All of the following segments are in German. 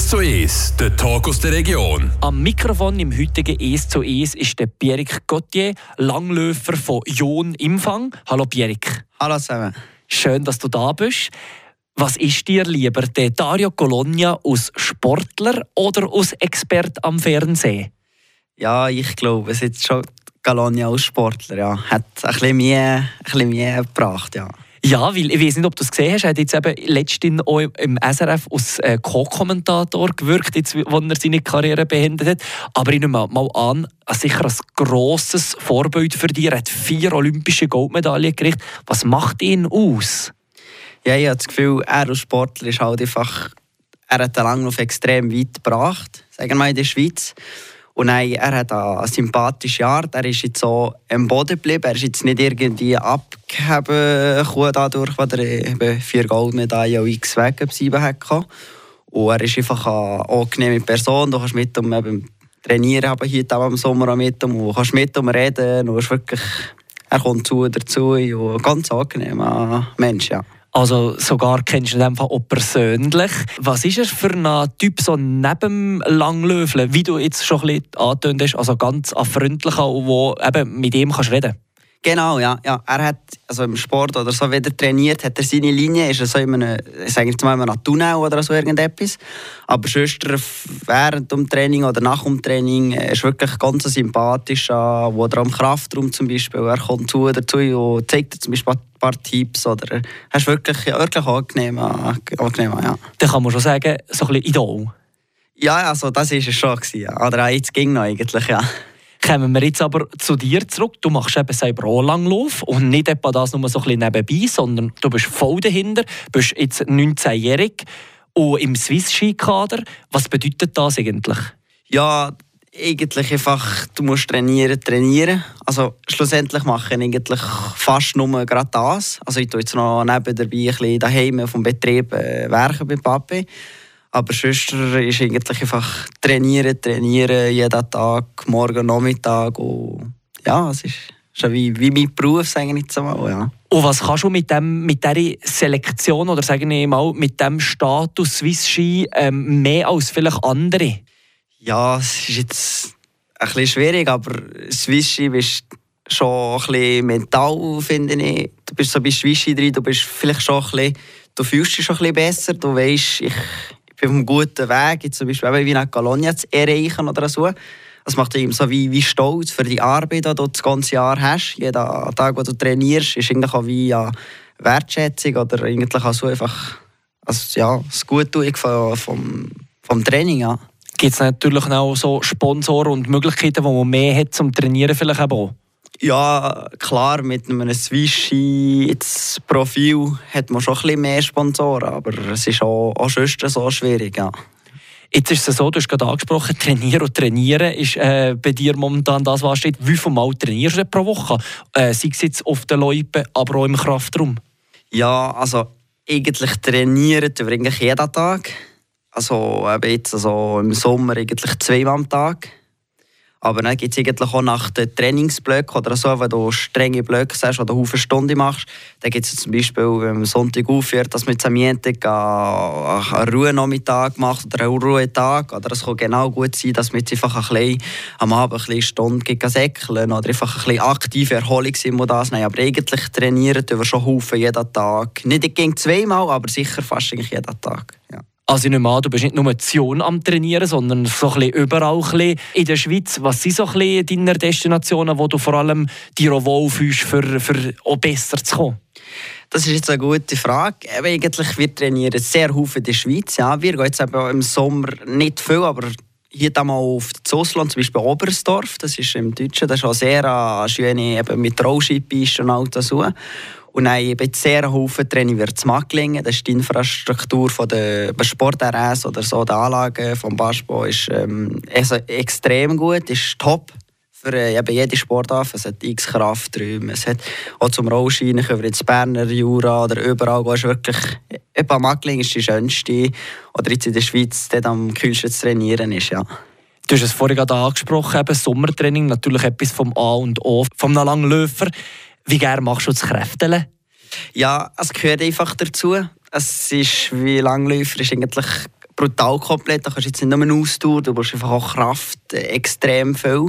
1 zu 1, der Talk aus der Region. Am Mikrofon im heutigen 1 zu 1 ist der Pierrick Gauthier, Langläufer von Jon Imfang. Hallo Pierrick. Hallo zusammen. Schön, dass du da bist. Was ist dir lieber, der Dario Colonia als Sportler oder als Expert am Fernsehen? Ja, ich glaube, es ist schon Colonia als Sportler. Ja. Hat ein bisschen mehr, ein bisschen mehr gebracht, ja. Ja, weil ich weiß nicht, ob du es gesehen hast. Er hat jetzt eben letztens auch im SRF als äh, Co-Kommentator gewirkt, jetzt, wo er seine Karriere beendet hat. Aber ich nehme mal an, sicher ein grosses Vorbild für dich. Er hat vier olympische Goldmedaillen gekriegt. Was macht ihn aus? Ja, ich habe das Gefühl, er als Sportler ist halt einfach, er hat den Langlauf extrem weit gebracht, sagen wir mal in der Schweiz. Und nein, er hat eine sympathische Art. Er ist jetzt so am Boden geblieben. Er ist jetzt nicht irgendwie abgegeben dadurch, dass er eben vier Goldmedaillen und x Wege sieben hatte. Und er ist einfach eine angenehme Person. Du kannst mit ihm eben trainieren, aber hier im Sommer auch mit ihm. Du kannst mit ihm reden. Ist wirklich, er kommt zu dazu. Und ganz angenehmer Mensch, ja. Also sogar kennst du ihn einfach auch persönlich. Was ist er für ein Typ so neben Langlöfle, wie du jetzt schon ein bisschen angetönt hast, also ganz freundlicher, wo eben mit ihm kannst reden Genau, ja, ja. Er hat also im Sport oder so wieder trainiert, hat er seine Linie, ist er so in einem, mal, in einem Tunnel oder so irgendetwas. Aber sonst während dem Training oder nach dem Training ist wirklich ganz sympathisch, wo er am Kraftraum zum Beispiel, er kommt zu dazu und zeigt dir zum Beispiel ein paar Tipps oder er ist wirklich, wirklich angenehm, angenehm ja. Dann kann man schon sagen, so ein bisschen Idol. Ja, also das war es schon. Ja. Oder jetzt ging noch eigentlich, ja. Kommen wir jetzt aber zu dir zurück. Du machst eben selber auch Langlauf und nicht etwa das nur so ein bisschen nebenbei, sondern du bist voll dahinter, bist jetzt 19-jährig und im Swiss-Ski-Kader. Was bedeutet das eigentlich? Ja, eigentlich einfach, du musst trainieren, trainieren. Also schlussendlich mache ich eigentlich fast nur gerade das. Also ich tue jetzt noch neben dabei ein bisschen daheim vom Betrieb äh, werken bei Papi. Aber sonst ist eigentlich einfach trainieren, trainieren, jeden Tag, morgen, Nachmittag. Und ja, es ist schon wie, wie mein Beruf, sage ich jetzt mal. Ja. Und was kannst du mit, dem, mit dieser Selektion oder sagen wir mal, mit dem Status Swiss Ski ähm, mehr als vielleicht andere? Ja, es ist jetzt ein bisschen schwierig, aber Swiss Ski bist schon ein bisschen mental, finde ich. Du bist so bei Swiss Ski drin, du bist vielleicht schon ein bisschen, du fühlst dich schon ein bisschen besser, du weißt, ich auf einem guten Weg, jetzt zum Beispiel wie nach Colonia zu erreichen oder so. Das macht dich so wie, wie stolz für die Arbeit, die du das ganze Jahr hast. Jeden Tag, wo du trainierst, ist eigentlich auch wie ja, Wertschätzung oder eigentlich auch so einfach also, ja, das Guttun vom, vom, vom Training. Ja. Gibt es natürlich auch so Sponsoren und Möglichkeiten, wo man mehr hat zum Trainieren vielleicht auch? Ja, klar, mit einem Swishy-Profil hat man schon ein bisschen mehr Sponsoren, aber es ist auch, auch sonst so schwierig, ja. Jetzt ist es so, du hast gerade angesprochen, trainieren und trainieren ist äh, bei dir momentan das, was steht. Wie viel Mal trainierst du pro Woche? Äh, sei es jetzt auf den Loipen, aber auch im Kraftraum? Ja, also eigentlich trainieren wir eigentlich jeden Tag. Also jetzt also im Sommer eigentlich zweimal am Tag. Aber dann gibt es eigentlich auch nach den Trainingsblöcken oder so, wenn du strenge Blöcke hast oder eine Stunde machst, dann gibt es zum Beispiel, wenn man Sonntag aufhört, dass man am Montag einen Ruhenachmittag macht oder einen Ruhetag. Oder es kann genau gut sein, dass man jetzt einfach ein bisschen, am Abend eine Stunde säckeln oder einfach ein bisschen aktive Erholung sind das nehmen. Aber eigentlich trainieren wir schon Haufen jeden Tag. Nicht gegen zweimal, aber sicher fast jeden Tag. Ja. Also ich nehme an, du bist nicht nur Zion am Trainieren, sondern so ein überall ein in der Schweiz. Was sind so ein deine Destinationen, wo du vor allem dir auch wohlfühlst, für, für auch besser zu kommen? Das ist jetzt eine gute Frage. Eigentlich, wir trainieren sehr häufig in der Schweiz. Ja, wir gehen jetzt im Sommer nicht viel, aber hier mal auf Zossland, zum Beispiel Oberstdorf, das ist im Deutschen, das ist auch sehr äh, schön eben mit Rollschippisten und all das. Und dann eben sehr Haufen Training wird zu Macklingen. Das ist die Infrastruktur von der Sport-RS oder so, der Anlagen vom Basketball ist ähm, also extrem gut, ist top für äh, eben jede Sportart. Es hat x Krafträume, es hat auch zum Rollscheinen wir ins Berner Jura oder überall gehst wirklich, eben Macklingen ist die schönste oder jetzt in der Schweiz dort am kühlsten zu trainieren ist, ja. Du hast es vorhin gerade angesprochen, eben Sommertraining, natürlich etwas vom A und O, vom Langläufer. Wie gerne machst du das Kräfteln? Ja, es gehört einfach dazu. Es ist wie Langläufer ist eigentlich brutal komplett. Da kannst du jetzt nicht nur Ausdauer, du brauchst einfach auch Kraft äh, extrem viel.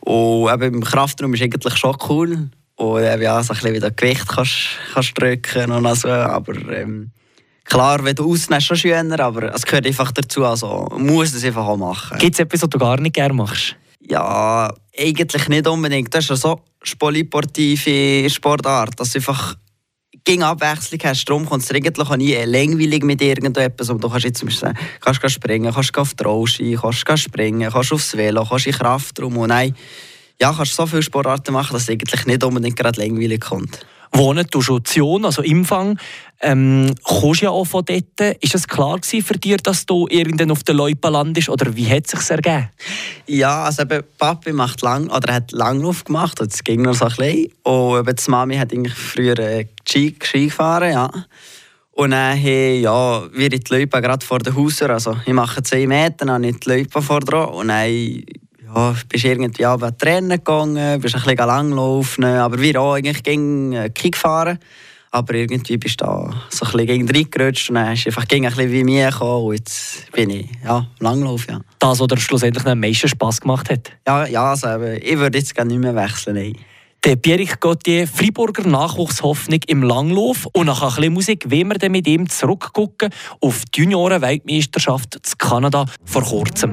Und eben im Kraftraum ist eigentlich schon cool. Und äh, ja, so ein bisschen wieder Gewicht kannst, kannst drücken und so. Aber ähm, klar, wenn du ausnimmst, schon schöner, aber es gehört einfach dazu. Also muss es einfach auch machen. Gibt es etwas, was du gar nicht gerne machst? Ja, eigentlich nicht unbedingt. Das ist ja so sportive Sportart, dass du einfach gegen Abwechslung hast. Darum kommt es eigentlich nie langweilig mit irgendetwas. Du kannst jetzt zum Beispiel kannst springen, kannst auf die Rollski, kannst springen, kannst aufs Velo, kannst in Kraft drum. Und nein, ja, kannst so viele Sportarten machen, dass es eigentlich nicht unbedingt gerade langweilig kommt wohnen du schon Zion, also Imfang, ähm, kommst ja auch von dort. Ist es klar für dich, dass du irgendwann auf der Loipa landest oder wie hat es sich ergeben? Ja, also eben, Papi macht lang, oder hat Langlauf gemacht, es ging noch so ein bisschen. Und eben die Mami hat früher äh, Ski, gefahren, ja. Und dann hey, ja, wir in die Loipa gerade vor den Hausern, also ich mache 10 Meter, dann ich die Loipa vor dran und dann ja, bist irgendwie ja, Rennen gegangen, bist ein bisschen langlaufen, aber wir auch eigentlich gegen äh, Kick fahren. Aber irgendwie bist du da so ein bisschen gegen reingerutscht und dann hast du einfach gegen ein bisschen wie mir gekommen und jetzt bin ich ja, Langlauf, ja. Das, was dir schlussendlich am meisten Spass gemacht hat? Ja, ja also, ich würde jetzt gerne nicht mehr wechseln, nein. Der Pierre Gauthier, Freiburger Nachwuchshoffnung im Langlauf. Und nach ein bisschen Musik wollen wir dann mit ihm zurückgucken auf die Junioren-Weltmeisterschaft in Kanada vor kurzem.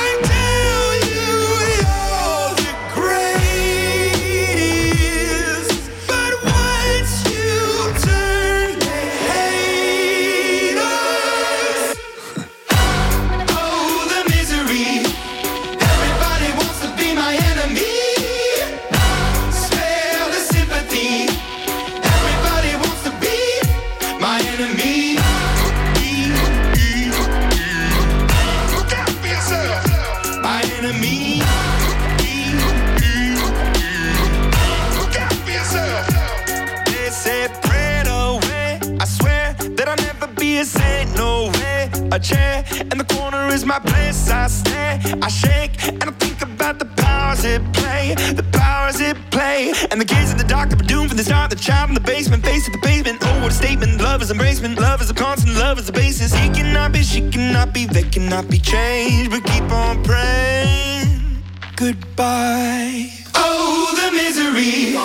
My place. I stare, I shake, and I think about the powers it play, the powers it play. And the kids in the that were doomed from the start. The child in the basement, face to the pavement. Oh, what a statement! Love is embracement, love is a constant, love is the basis. He cannot be, she cannot be, they cannot be changed. But keep on praying. Goodbye. Oh, the misery.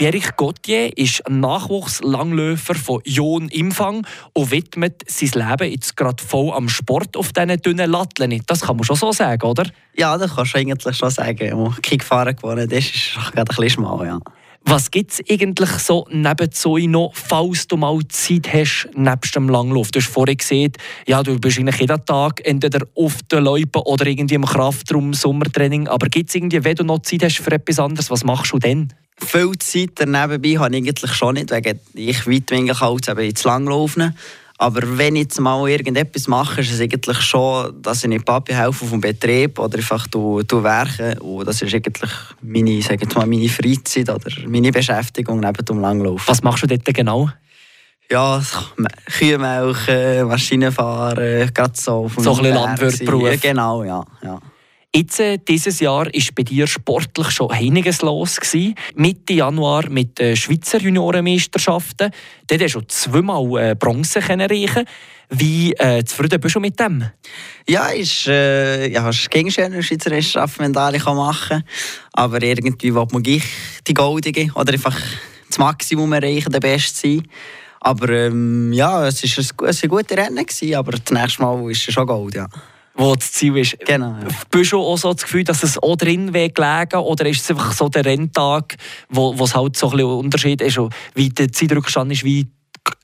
Pierich Gauthier ist Nachwuchslanglöfer von Jon Imfang und widmet sein Leben jetzt gerade voll am Sport auf diesen dünnen Latteln. Das kann man schon so sagen, oder? Ja, das kannst du eigentlich schon sagen. Wo Kickfahren geworden ist, ist gerade ein bisschen schmal, ja. Was gibt es eigentlich so nebenzu noch, falls du mal Zeit hast, nebst dem Langlauf? Du hast vorhin gesehen, ja, du bist eigentlich jeden Tag entweder auf der Loipe oder irgendwie im Kraftraum, Sommertraining. Aber gibt es irgendwie, wenn du noch Zeit hast für etwas anderes, was machst du denn? Viel Zeit daneben habe ich eigentlich schon nicht, wegen ich weitwinklig halt eben ins Langlaufen. Aber wenn ich jetzt mal irgendetwas mache, ist es eigentlich schon, dass ich Papi helfe auf dem Betrieb oder einfach du, du werke. Und das ist eigentlich meine, sage mal, meine Freizeit oder meine Beschäftigung neben dem Langlauf. Was machst du dort genau? Ja, Kühe melken, Maschinen fahren, gerade so. So ein bisschen Landwirtberuf. Genau, ja. ja. Jetzt, äh, dieses Jahr war bei dir sportlich schon einiges los. Gewesen. Mitte Januar mit den Schweizer Juniorenmeisterschaften. Dort hast du zweimal äh, Bronze erreichen Wie äh, zufrieden bist du mit dem? Ja, ist, äh, ja, ist gegen schöne Schweizer Meisterschaften machen kann. Aber irgendwie will man gleich die Goldige oder einfach das Maximum erreichen, der Beste sein. Aber ähm, ja, es war ein, ein gutes Rennen, gewesen, aber das nächste Mal ist es schon Gold, ja wo das Ziel ist. Genau. Ja. Bist du auch so das Gefühl, dass es auch drin wäre gelegen oder ist es einfach so der Renntag, wo, wo es halt so ein bisschen Unterschied ist, wie der Zeitrückstand ist, wie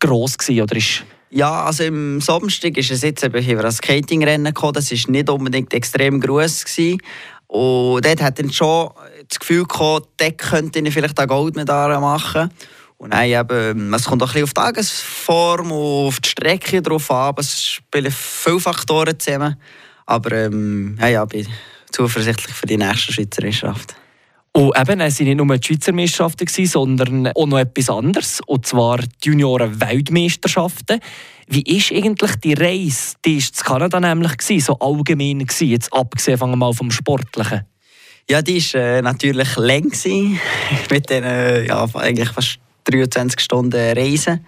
gross war, oder ist ja, also im Samstag ist es jetzt eben hier ein Skatingrennen gekommen. Das war nicht unbedingt extrem groß gewesen. Und dort hat dann schon das Gefühl gehabt, dort könnte ich vielleicht eine Goldmedaille machen. Und dann eben, es kommt auch ein bisschen auf die Tagesform und auf die Strecke drauf an. Es spielen viele Faktoren zusammen. Aber ähm, ja, ja, bin zuversichtlich für die nächste Schweizerschaft. Und eben, es waren nicht nur die Schweizer Meisterschaften, sondern auch noch etwas anderes, und zwar die Junioren-Weltmeisterschaften. Wie ist eigentlich die Reise? Die war in Kanada nämlich, so allgemein, jetzt abgesehen mal vom Sportlichen. Ja, die war äh, natürlich lang, mit den äh, ja, eigentlich fast 23 Stunden Reisen.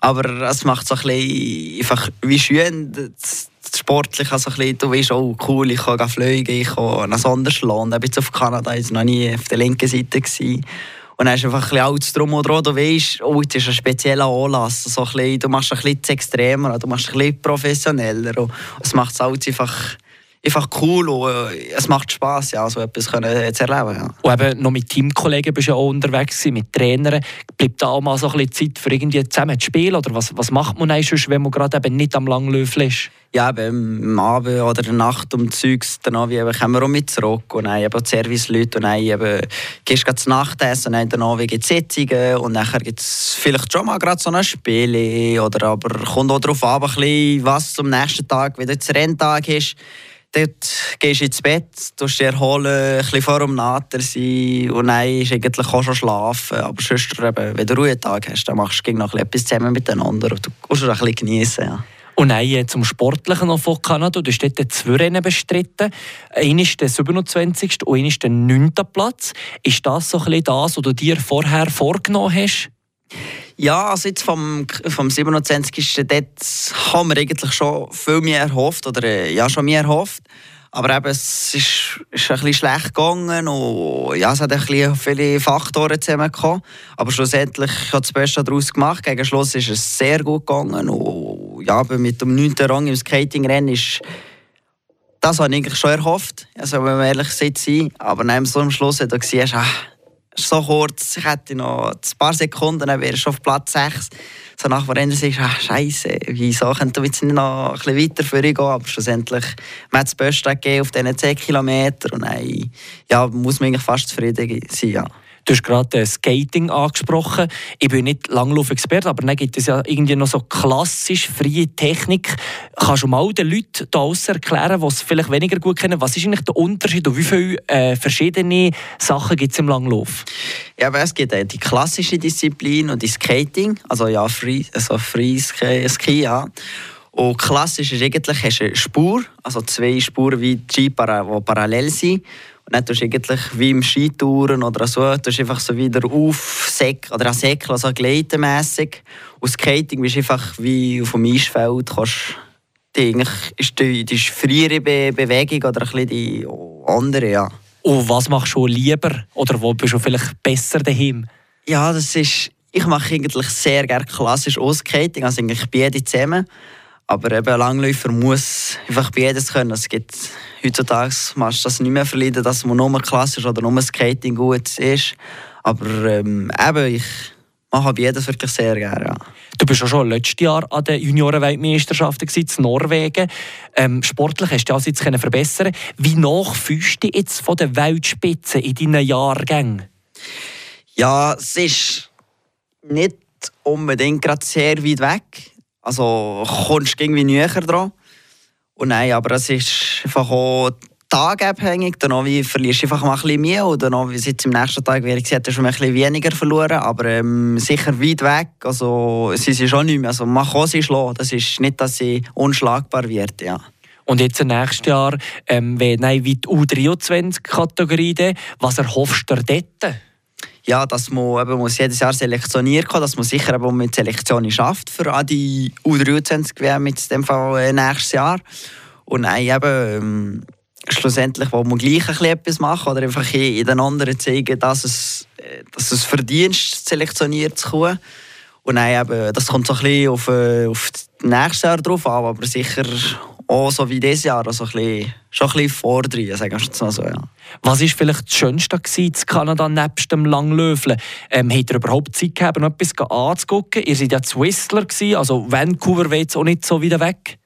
Aber es macht so ein bisschen einfach wie schön, das, sportlich also ein bisschen, du weißt, oh cool, ich kann fliegen, ich kann nach Sonderschland, ich bin jetzt auf Kanada, war noch nie auf der linken Seite. Gewesen. Und dann du einfach ein bisschen alles drum und dran. Du weißt, oh, jetzt ist ein spezieller Anlass. So ein bisschen, du machst ein bisschen extremer, du machst ein bisschen professioneller. Und es macht es alles einfach einfach cool und äh, es macht Spass, ja, so etwas können, äh, zu erleben. Ja. Und eben noch mit Teamkollegen bist du ja auch unterwegs, mit Trainern. Bleibt da auch mal so ein bisschen Zeit für irgendwie zusammen zu spielen? Oder was, was macht man eigentlich, wenn man gerade eben nicht am Langlöffel ist? Ja, eben am Abend oder der Nacht um Zeugs, dann kommen wir auch mit zurück und dann eben die Serviceleute und dann eben gehst du zum Nachtessen und dann danach gibt es Sitzungen und dann gibt es vielleicht schon mal gerade so ein Spiel oder aber kommt auch darauf an, was am nächsten Tag wieder der Renntag ist dort gehst du ins Bett, du dich erholen, ein bisschen vor dem Nater sein und dann ist eigentlich auch schon schlafen. Aber sonst, eben, wenn du Ruhetag hast, dann machst du noch etwas zusammen miteinander und du kannst es ein bisschen genießen. Ja. Und dann äh, zum Sportlichen noch von Kanada. Du hast dort zwei Rennen bestritten. Einer ist der 27. und einer ist der 9. Platz. Ist das so ein bisschen das, was du dir vorher vorgenommen hast? Ja, also jetzt vom, vom 27. dort haben wir eigentlich schon viel mehr erhofft, oder äh, ja, schon mehr erhofft. Aber eben, es ist, ist ein bisschen schlecht gegangen und ja, es hat ein bisschen viele Faktoren zusammengekommen. Aber schlussendlich hat das Beste daraus gemacht. Gegen Schluss ist es sehr gut gegangen und ja, mit dem 9. Rang im Skatingrennen ist das habe ich eigentlich schon erhofft, also, wenn wir ehrlich sein. Aber am Schluss, da siehst du, so kurz, ich hätte noch ein paar Sekunden, dann wäre ich auf Platz 6. So nach dem Rennen sagst du, ach, Scheiße, wieso könnte wir jetzt nicht noch ein bisschen weiter vorgehen? Aber schlussendlich, man hat das Beste gegeben auf diesen 10 Kilometern und dann ja, muss man eigentlich fast zufrieden sein. Ja. Du hast gerade äh, Skating angesprochen. Ich bin nicht Langlauf-Experte, aber dann gibt es ja irgendwie noch so klassisch freie Technik. Kannst du mal den Leuten da erklären, die es vielleicht weniger gut kennen, was ist eigentlich der Unterschied und wie viele äh, verschiedene Sachen gibt es im Langlauf? Ja, aber es gibt äh, die klassische Disziplin und die Skating, also ja, Free, also Free Ski, ja. Und klassisch ist eigentlich, hast du eine Spur, also zwei Spuren wie Ski, die parallel sind. Und dann tust du eigentlich wie im Skitouren oder so, tust einfach so wieder aufsäckeln oder säckeln, also gleitenmässig. Und Skating bist einfach wie auf dem Eisfeld, kannst die, ist die, die friere Be Bewegung oder ein bisschen die andere, ja. Und was machst du lieber oder wo bist du vielleicht besser daheim? Ja, das ist, ich mache eigentlich sehr gerne klassisch Skating, also eigentlich beide zusammen. Aber eben ein Langläufer muss einfach beides können. Es gibt heutzutage machst du das nicht mehr verleiden, dass man nur klassisch oder nur Skating gut ist. Aber ähm, eben, ich mache beides wirklich sehr gerne. Ja. Du bist ja schon letztes Jahr an den Juniorenweltmeisterschaften in Norwegen. Ähm, sportlich hast du also jetzt verbessern Wie nach fühlst du jetzt von der Weltspitze in deinen Jahrgängen? Ja, es ist nicht unbedingt gerade sehr weit weg. Also kommst du irgendwie näher dran. Und nein, aber es ist einfach auch tagabhängig. Dann wie verlierst du einfach mal ein bisschen mehr oder noch, wie jetzt im nächsten Tag gesagt, hast du ein bisschen weniger verloren, aber ähm, sicher weit weg. Also sie sind schon nicht mehr. Also man kann sie schlagen. Das ist nicht, dass sie unschlagbar wird, ja. Und jetzt nächstes Jahr, ähm, wenn nein, wie die U23-Kategorie, was erhoffst du dort? Ja, dass man eben muss jedes Jahr selektioniert kann, dass man sicher eben mit Selektionen schafft für die U23 WM in dem Fall äh, nächstes Jahr. Und nein, eben, ähm, schlussendlich wo man gleich ein etwas machen oder einfach in den anderen zeigen, dass es, äh, dass es verdient, selektioniert zu kommen. Und nein, eben, das kommt so ein bisschen auf, äh, auf das nächste Jahr drauf an, aber sicher auch so wie dieses Jahr, also ein bisschen, schon ein bisschen vordrehen, sagen wir mal so. Ja. Was war vielleicht das Schönste in Kanada nebst dem Langlöfle? Ähm, hat ihr überhaupt Zeit gehabt, noch etwas anzugucken? Ihr seid ja Whistler, also Vancouver war jetzt auch nicht so weit weg.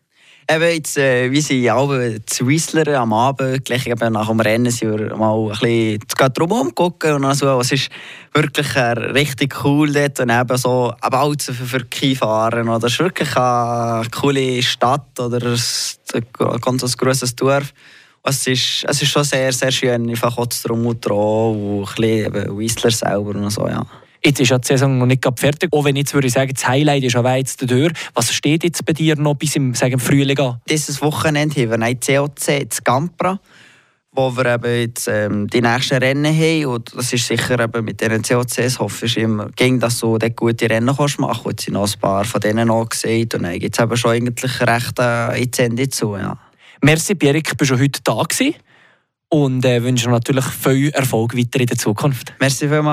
Eben jetzt, äh, wir sind alle zu Whistler am Abend, gleich eben nach dem Rennen sind wir mal ein bisschen drumherum gucken und so. Es ist wirklich äh, richtig cool dort und eben so, aber auch für, für Skifahren. Oder es ist wirklich eine coole Stadt oder ein ganz grosses Dorf. Es ist, es ist schon sehr, sehr schön, einfach auch drum und dran und ein bisschen Whistler selber und so, ja. Jetzt ist ja die Saison noch nicht fertig. Auch wenn jetzt würde ich sagen, das Highlight ist aber jetzt der Was steht jetzt bei dir noch bis im, sagen, Frühling an? Dieses Wochenende haben wir ein COC in Gampra, wo wir eben jetzt, ähm, die nächsten Rennen haben. Und das ist sicher eben mit diesen COCs, hoffe ich immer, ging, dass du dort gute Rennen kannst machen kannst. Jetzt sind noch ein paar von denen angesehen. Und dann gibt es eben schon eigentlich recht äh, ins Ende zu. Ja. Merci, Pierik, bist du heute da gewesen. Und äh, wünsche natürlich viel Erfolg weiter in der Zukunft. Merci vielmals.